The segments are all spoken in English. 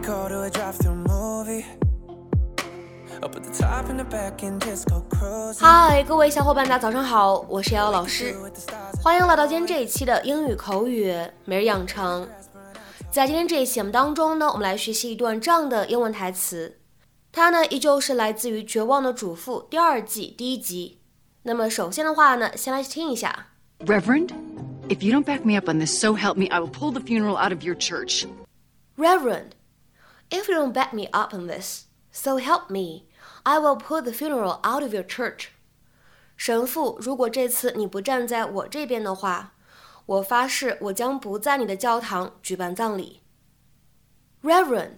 could go to a drive-through movie. Up at the top and the back and just go cruising. 嗨，各位小伙伴，大家早上好，我是瑶瑶老师欢迎来到今天这一期的英语口语每日养成。在今天这一期节目当中呢，我们来学习一段这样的英文台词，它呢依旧是来自于《绝望的主妇》第二季第一集。那么首先的话呢，先来听一下。Reverend, if you don't back me up on this, so help me, I will pull the funeral out of your church. Reverend, if you don't back me up on this, so help me, I will pull the funeral out of your church. 神父，如果这次你不站在我这边的话，我发誓我将不在你的教堂举办葬礼。Reverend,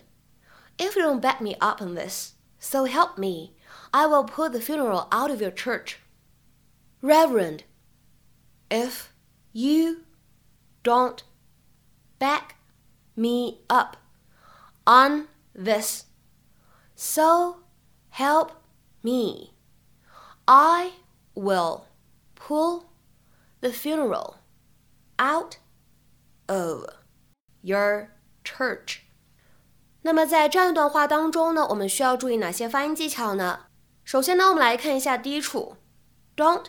if you don't back me up on this, so help me, I will pull the funeral out of your church. Reverend, if you don't back me up on this. So help me. I will pull the funeral out of your church. 那么在这样一段话当中呢，我们需要注意哪些发音技巧呢？首先呢，我们来看一下第一处，Don't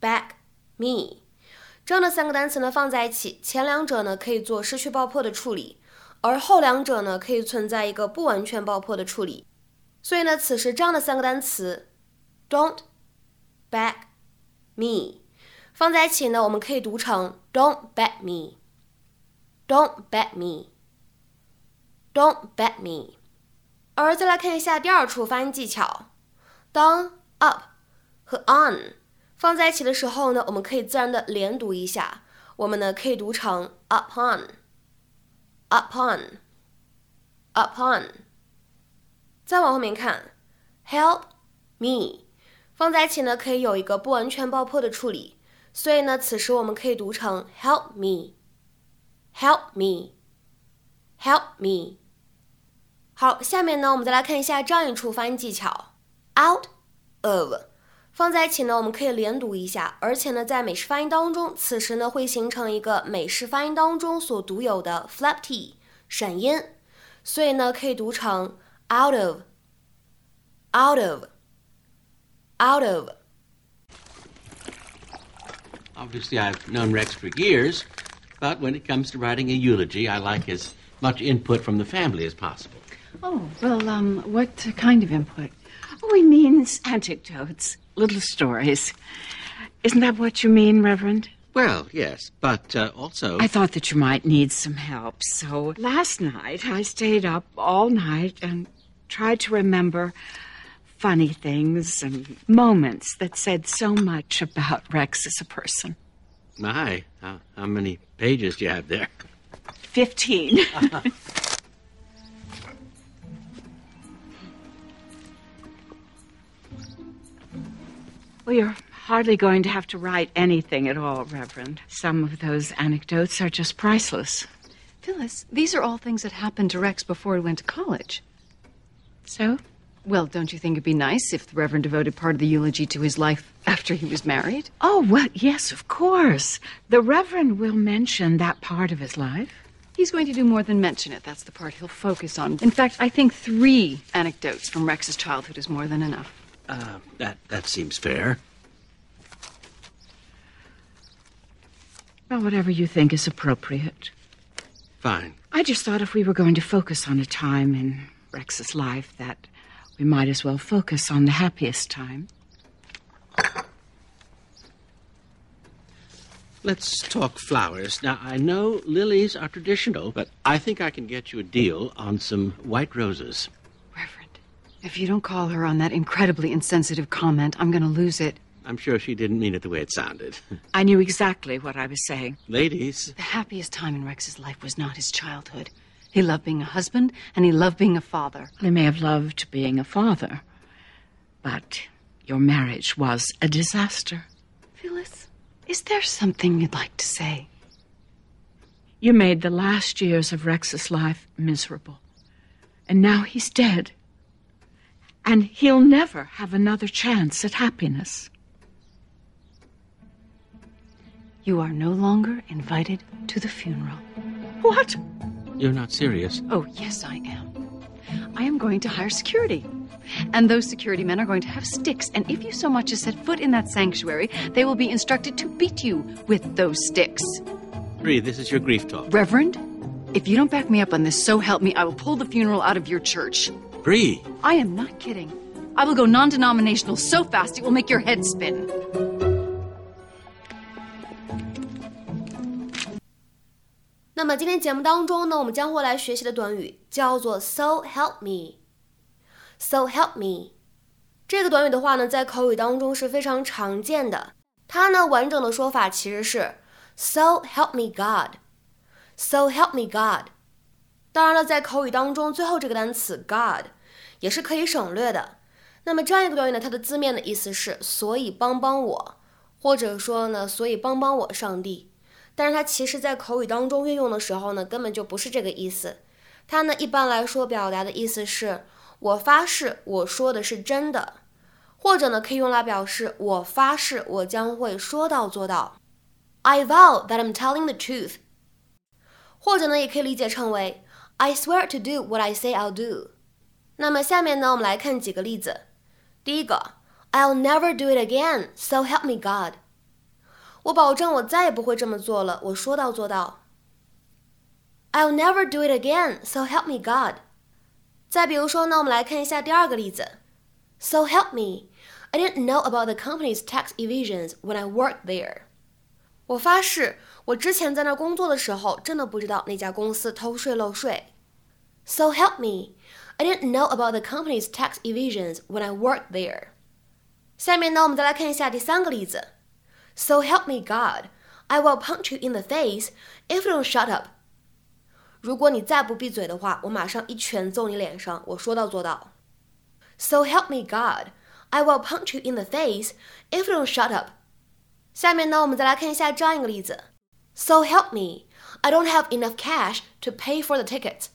back me。这样的三个单词呢放在一起，前两者呢可以做失去爆破的处理， 而后两者呢可以存在一个不完全爆破的处理。所以呢，此时这样的三个单词，don't back me 放在一起呢，我们可以读成 don't back me，don't back me，don't back me。而再来看一下第二处发音技巧，当 up 和 on。放在一起的时候呢，我们可以自然的连读一下，我们呢可以读成 up on Upon，upon，。再往后面看，help me，放在一起呢可以有一个不完全爆破的处理，所以呢此时我们可以读成 help me，help me，help me。好，下面呢我们再来看一下这样一处发音技巧，out of。放在一起呢，我们可以连读一下，而且呢，在美式发音当中，此时呢会形成一个美式发音当中所独有的 flap t 闪音，所以呢可以读成 out of，out of，out of。Obviously, I've known Rex for years, but when it comes to writing a eulogy, I like as much input from the family as possible. Oh, well, um, what kind of input? He means anecdotes, little stories. Isn't that what you mean, Reverend? Well, yes, but uh, also. I thought that you might need some help, so last night I stayed up all night and tried to remember funny things and moments that said so much about Rex as a person. My, how, how many pages do you have there? Fifteen. well, you're hardly going to have to write anything at all, Reverend. Some of those anecdotes are just priceless. Phyllis, these are all things that happened to Rex before he went to college. So? Well, don't you think it'd be nice if the Reverend devoted part of the eulogy to his life after he was married? Oh, well, yes, of course. The Reverend will mention that part of his life. He's going to do more than mention it. That's the part he'll focus on. In fact, I think three anecdotes from Rex's childhood is more than enough. Uh, that, that seems fair. Well, whatever you think is appropriate. Fine. I just thought if we were going to focus on a time in Rex's life, that we might as well focus on the happiest time. Let's talk flowers. Now, I know lilies are traditional, but I think I can get you a deal on some white roses. Reverend, if you don't call her on that incredibly insensitive comment, I'm going to lose it. I'm sure she didn't mean it the way it sounded. I knew exactly what I was saying. Ladies, The happiest time in Rex's life was not his childhood. He loved being a husband, and he loved being a father. He may have loved being a father, but your marriage was a disaster. Phyllis, is there something you'd like to say? You made the last years of Rex's life miserable. And now he's dead. And he'll never have another chance at happiness. You are no longer invited to the funeral. What? You're not serious. Oh, yes, I am. I am going to hire security. And those security men are going to have sticks, and if you so much as set foot in that sanctuary, they will be instructed to beat you with those sticks. Bree, this is your grief talk. Reverend, if you don't back me up on this, so help me, I will pull the funeral out of your church. Bree! I am not kidding. I will go non denominational so fast it will make your head spin. 那么今天节目当中呢，我们将会来学习的短语叫做 “so help me”。So help me，这个短语的话呢，在口语当中是非常常见的。它呢，完整的说法其实是 So help me God。So help me God。 当然了，在口语当中，最后这个单词 God 也是可以省略的。那么这样一个短语呢，它的字面的意思是“所以帮帮我”，或者说呢“所以帮帮我，上帝”。但是它其实在口语当中运用的时候呢，根本就不是这个意思。它呢，一般来说表达的意思是。我发誓，我说的是真的，或者呢，可以用来表示我发誓，我将会说到做到。I vow that I'm telling the truth。或者呢，也可以理解成为 I swear to do what I say I'll do。那么下面呢，我们来看几个例子。第一个，I'll never do it again, so help me God。我保证我再也不会这么做了，我说到做到。I'll never do it again, so help me God。再比如说呢，我们来看一下第二个例子。So help me, I didn't know about the company's tax evasions when I worked there. 我发誓，我之前在那工作的时候，真的不知道那家公司偷税漏税。 So help me, I didn't know about the company's tax evasions when I worked there. 下面呢，我们再来看一下第三个例子。So help me God, I will punch you in the face if you don't shut up. 如果你再不闭嘴的话，我马上一拳揍你脸上。我说到做到。So help me God, I will punch you in the face if you don't shut up。下面呢，我们再来看一下这样一个例子。So help me, I don't have enough cash to pay for the tickets。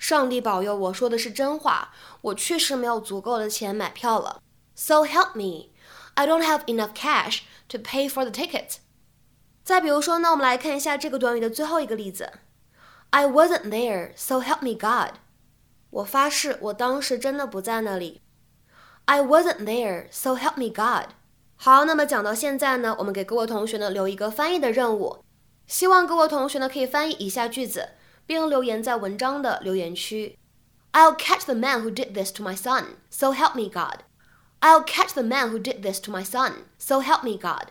上帝保佑，我说的是真话，我确实没有足够的钱买票了。So help me, I don't have enough cash to pay for the ticket。再比如说呢，我们来看一下这个短语的最后一个例子。I wasn't there, so help me God. 我发誓，我当时真的不在那里。I wasn't there, so help me God. 好，那么讲到现在呢，我们给各位同学呢留一个翻译的任务，希望各位同学呢可以翻译以下句子，并留言在文章的留言区。I'll catch the man who did this to my son, so help me God. I'll catch the man who did this to my son, so help me God.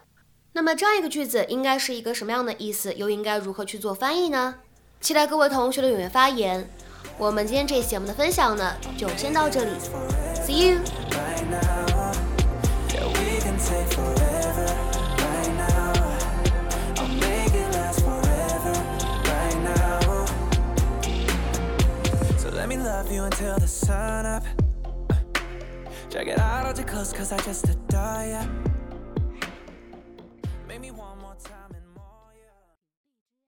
那么这样一个句子应该是一个什么样的意思？又应该如何去做翻译呢？期待各位同学的踊跃发言。我们今天这期节目的分享呢，就先到这里，See you。You until the sun up. Check it out, hold you close, cause I just adore ya.